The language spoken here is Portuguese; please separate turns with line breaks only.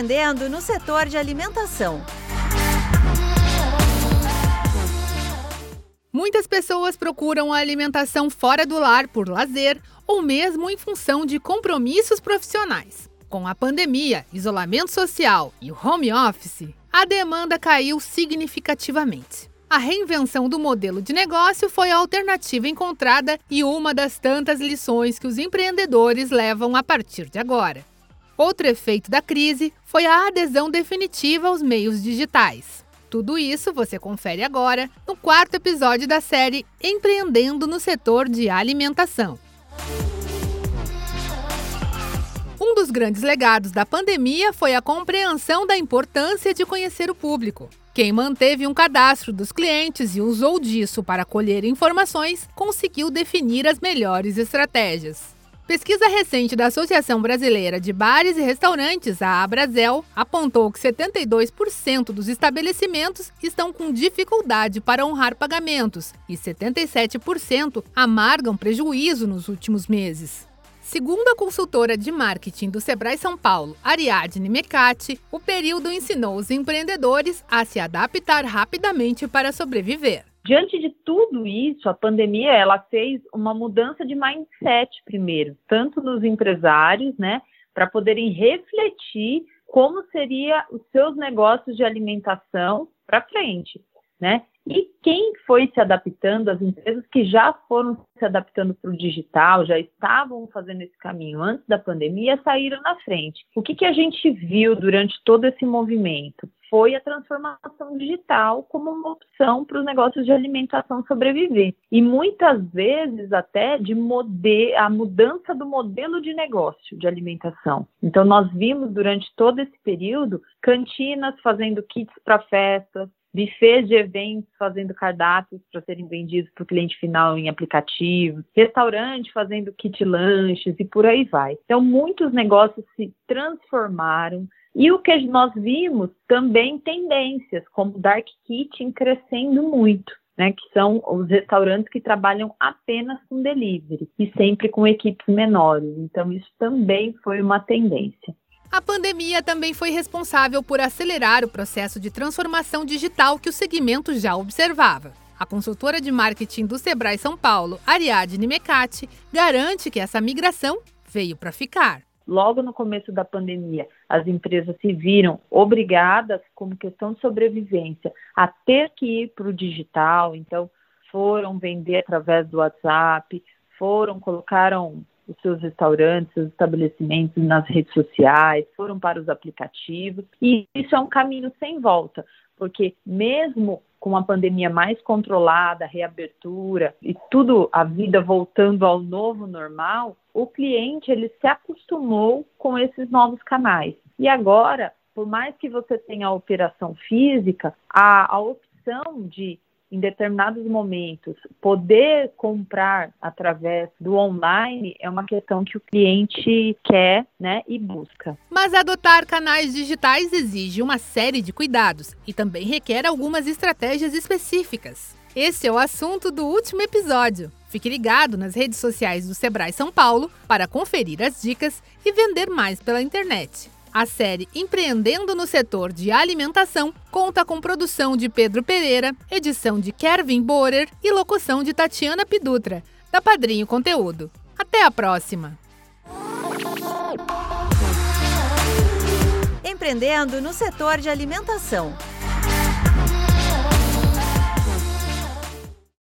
Empreendendo no setor de alimentação.
Muitas pessoas procuram a alimentação fora do lar por lazer ou mesmo em função de compromissos profissionais. Com a pandemia, isolamento social e o home office, a demanda caiu significativamente. A reinvenção do modelo de negócio foi a alternativa encontrada e uma das tantas lições que os empreendedores levam a partir de agora. Outro efeito da crise foi a adesão definitiva aos meios digitais. Tudo isso você confere agora no quarto episódio da série Empreendendo no Setor de Alimentação. Um dos grandes legados da pandemia foi a compreensão da importância de conhecer o público. Quem manteve um cadastro dos clientes e usou disso para colher informações conseguiu definir as melhores estratégias. Pesquisa recente da Associação Brasileira de Bares e Restaurantes, a Abrazel, apontou que 72% dos estabelecimentos estão com dificuldade para honrar pagamentos e 77% amargam prejuízo nos últimos meses. Segundo a consultora de marketing do Sebrae São Paulo, Ariadne Mecati, o período ensinou os empreendedores a se adaptar rapidamente para sobreviver.
Diante de tudo isso, a pandemia ela fez uma mudança de mindset primeiro, tanto nos empresários, né, para poderem refletir como seria os seus negócios de alimentação para frente, né? E quem foi se adaptando, as empresas que já foram se adaptando para o digital, já estavam fazendo esse caminho antes da pandemia, saíram na frente. O que, que a gente viu durante todo esse movimento? Foi a transformação digital como uma opção para os negócios de alimentação sobreviver. E muitas vezes até de a mudança do modelo de negócio de alimentação. Então, nós vimos durante todo esse período cantinas fazendo kits para festas, buffets de eventos fazendo cardápios para serem vendidos para o cliente final em aplicativos, restaurante fazendo kit lanches e por aí vai. Então, muitos negócios se transformaram. E o que nós vimos também tendências, como Dark Kitchen crescendo muito. Né, que são os restaurantes que trabalham apenas com delivery e sempre com equipes menores. Então, isso também foi uma tendência.
A pandemia também foi responsável por acelerar o processo de transformação digital que o segmento já observava. A consultora de marketing do Sebrae São Paulo, Ariadne Mecati, garante que essa migração veio para ficar.
Logo no começo da pandemia, as empresas se viram obrigadas, como questão de sobrevivência, a ter que ir para o digital, então foram vender através do WhatsApp, foram, colocaram os seus restaurantes, seus estabelecimentos nas redes sociais, foram para os aplicativos, e isso é um caminho sem volta, porque mesmo com a pandemia mais controlada, reabertura e tudo a vida voltando ao novo normal, o cliente ele se acostumou com esses novos canais. E agora, por mais que você tenha a operação física, a, a opção de em determinados momentos, poder comprar através do online é uma questão que o cliente quer né, e busca.
Mas adotar canais digitais exige uma série de cuidados e também requer algumas estratégias específicas. Esse é o assunto do último episódio. Fique ligado nas redes sociais do Sebrae São Paulo para conferir as dicas e vender mais pela internet. A série Empreendendo no Setor de Alimentação conta com produção de Pedro Pereira, edição de Kevin Borer e locução de Tatiana Pidutra, da Padrinho Conteúdo. Até a próxima!
Empreendendo no setor de alimentação.